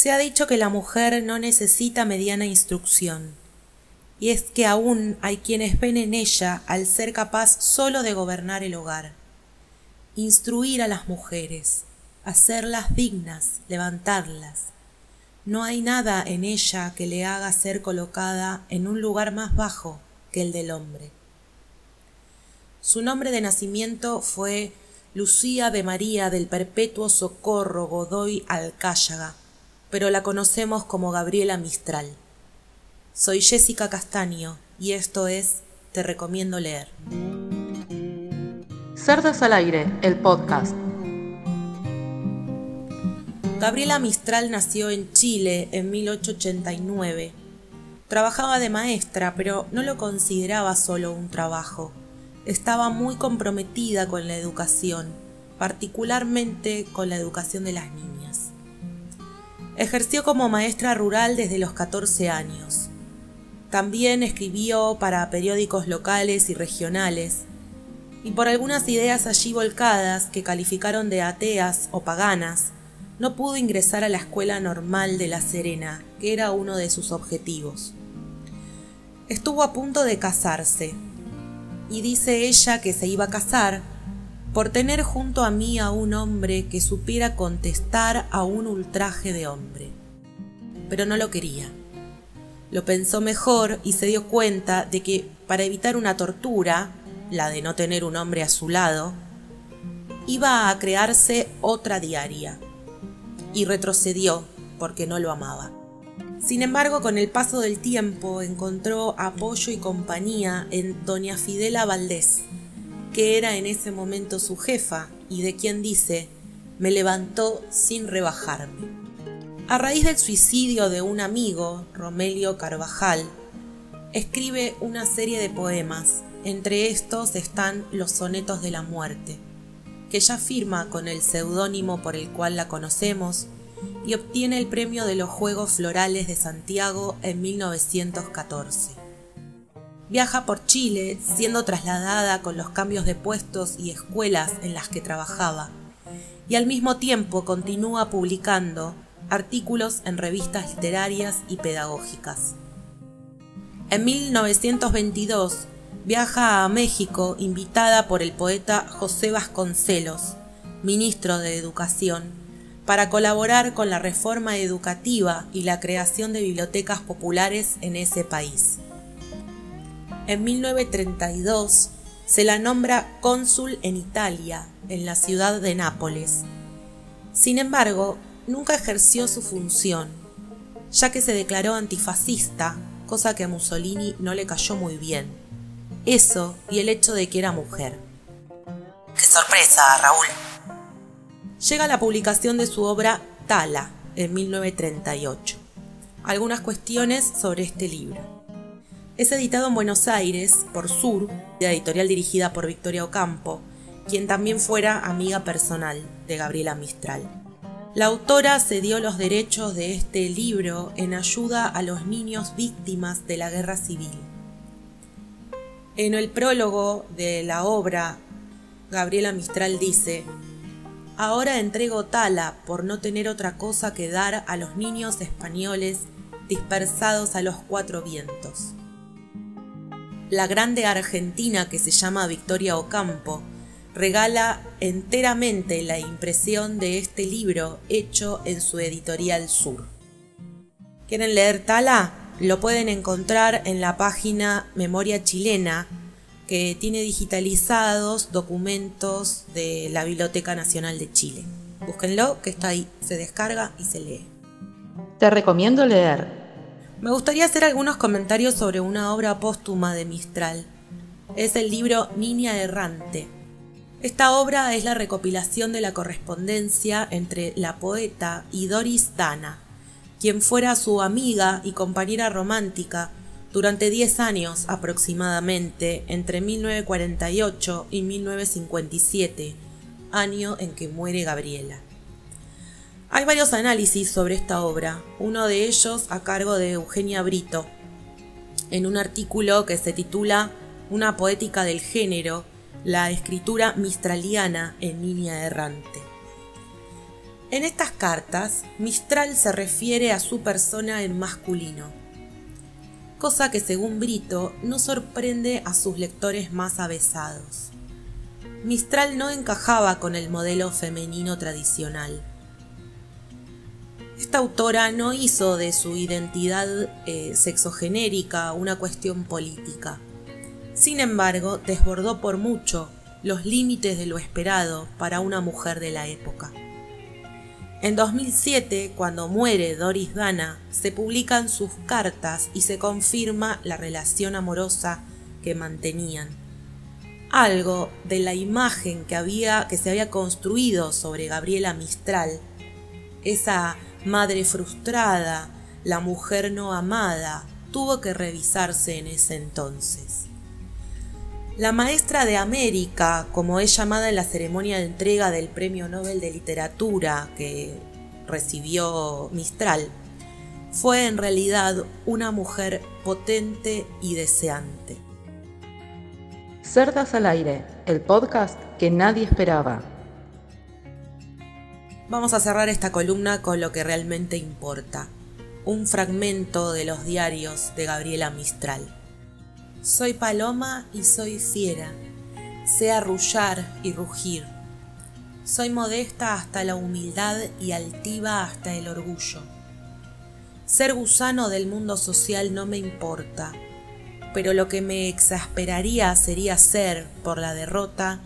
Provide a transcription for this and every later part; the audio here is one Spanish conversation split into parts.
Se ha dicho que la mujer no necesita mediana instrucción, y es que aún hay quienes ven en ella al ser capaz sólo de gobernar el hogar. Instruir a las mujeres, hacerlas dignas, levantarlas. No hay nada en ella que le haga ser colocada en un lugar más bajo que el del hombre. Su nombre de nacimiento fue Lucía de María del Perpetuo Socorro Godoy Alcáyaga, pero la conocemos como Gabriela Mistral. Soy Jessica Castaño y esto es Te recomiendo leer. Cerdas al aire, el podcast. Gabriela Mistral nació en Chile en 1889. Trabajaba de maestra, pero no lo consideraba solo un trabajo estaba muy comprometida con la educación, particularmente con la educación de las niñas. Ejerció como maestra rural desde los 14 años. También escribió para periódicos locales y regionales, y por algunas ideas allí volcadas que calificaron de ateas o paganas, no pudo ingresar a la escuela normal de La Serena, que era uno de sus objetivos. Estuvo a punto de casarse, y dice ella que se iba a casar por tener junto a mí a un hombre que supiera contestar a un ultraje de hombre. Pero no lo quería. Lo pensó mejor y se dio cuenta de que para evitar una tortura, la de no tener un hombre a su lado, iba a crearse otra diaria. Y retrocedió porque no lo amaba. Sin embargo, con el paso del tiempo encontró apoyo y compañía en doña Fidela Valdés, que era en ese momento su jefa y de quien dice, me levantó sin rebajarme. A raíz del suicidio de un amigo, Romelio Carvajal, escribe una serie de poemas, entre estos están los sonetos de la muerte, que ella firma con el seudónimo por el cual la conocemos, y obtiene el premio de los Juegos Florales de Santiago en 1914. Viaja por Chile, siendo trasladada con los cambios de puestos y escuelas en las que trabajaba, y al mismo tiempo continúa publicando artículos en revistas literarias y pedagógicas. En 1922 viaja a México invitada por el poeta José Vasconcelos, ministro de Educación, para colaborar con la reforma educativa y la creación de bibliotecas populares en ese país. En 1932 se la nombra cónsul en Italia, en la ciudad de Nápoles. Sin embargo, nunca ejerció su función, ya que se declaró antifascista, cosa que a Mussolini no le cayó muy bien. Eso y el hecho de que era mujer. ¡Qué sorpresa, Raúl! llega la publicación de su obra Tala en 1938. Algunas cuestiones sobre este libro. Es editado en Buenos Aires por Sur, de editorial dirigida por Victoria Ocampo, quien también fuera amiga personal de Gabriela Mistral. La autora cedió los derechos de este libro en ayuda a los niños víctimas de la guerra civil. En el prólogo de la obra, Gabriela Mistral dice, Ahora entrego Tala por no tener otra cosa que dar a los niños españoles dispersados a los cuatro vientos. La grande argentina que se llama Victoria Ocampo regala enteramente la impresión de este libro hecho en su editorial Sur. ¿Quieren leer Tala? Lo pueden encontrar en la página Memoria Chilena que tiene digitalizados documentos de la Biblioteca Nacional de Chile. Búsquenlo, que está ahí, se descarga y se lee. Te recomiendo leer. Me gustaría hacer algunos comentarios sobre una obra póstuma de Mistral. Es el libro Niña Errante. Esta obra es la recopilación de la correspondencia entre la poeta y Doris Dana, quien fuera su amiga y compañera romántica durante 10 años aproximadamente, entre 1948 y 1957, año en que muere Gabriela. Hay varios análisis sobre esta obra, uno de ellos a cargo de Eugenia Brito, en un artículo que se titula Una poética del género, la escritura mistraliana en Niña Errante. En estas cartas, Mistral se refiere a su persona en masculino, cosa que según Brito no sorprende a sus lectores más avesados. Mistral no encajaba con el modelo femenino tradicional. Esta autora no hizo de su identidad eh, sexogenérica una cuestión política. Sin embargo, desbordó por mucho los límites de lo esperado para una mujer de la época. En 2007, cuando muere Doris Dana, se publican sus cartas y se confirma la relación amorosa que mantenían. Algo de la imagen que, había, que se había construido sobre Gabriela Mistral, esa madre frustrada, la mujer no amada, tuvo que revisarse en ese entonces. La maestra de América, como es llamada en la ceremonia de entrega del Premio Nobel de Literatura que recibió Mistral, fue en realidad una mujer potente y deseante. Cerdas al aire, el podcast que nadie esperaba. Vamos a cerrar esta columna con lo que realmente importa, un fragmento de los diarios de Gabriela Mistral. Soy paloma y soy fiera, sé arrullar y rugir. Soy modesta hasta la humildad y altiva hasta el orgullo. Ser gusano del mundo social no me importa, pero lo que me exasperaría sería ser, por la derrota,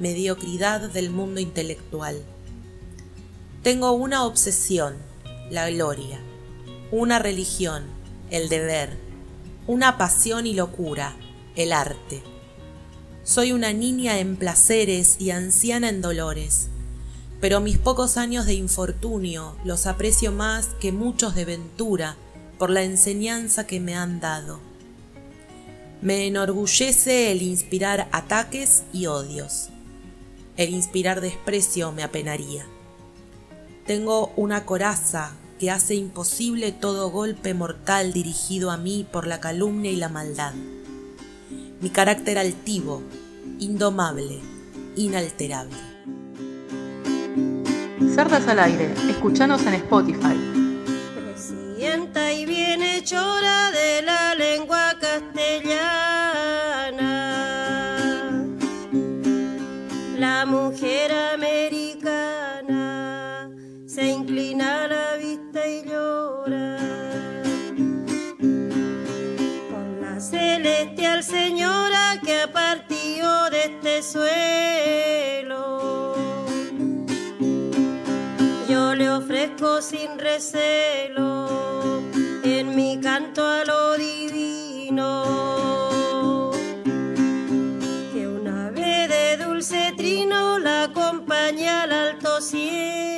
mediocridad del mundo intelectual. Tengo una obsesión, la gloria, una religión, el deber, una pasión y locura, el arte. Soy una niña en placeres y anciana en dolores, pero mis pocos años de infortunio los aprecio más que muchos de ventura por la enseñanza que me han dado. Me enorgullece el inspirar ataques y odios. El inspirar desprecio me apenaría. Tengo una coraza que hace imposible todo golpe mortal dirigido a mí por la calumnia y la maldad. Mi carácter altivo, indomable, inalterable. Cerdas al aire, escuchanos en Spotify. Y este suelo. Yo le ofrezco sin recelo en mi canto a lo divino. Que una vez de dulce trino la acompaña al alto cielo.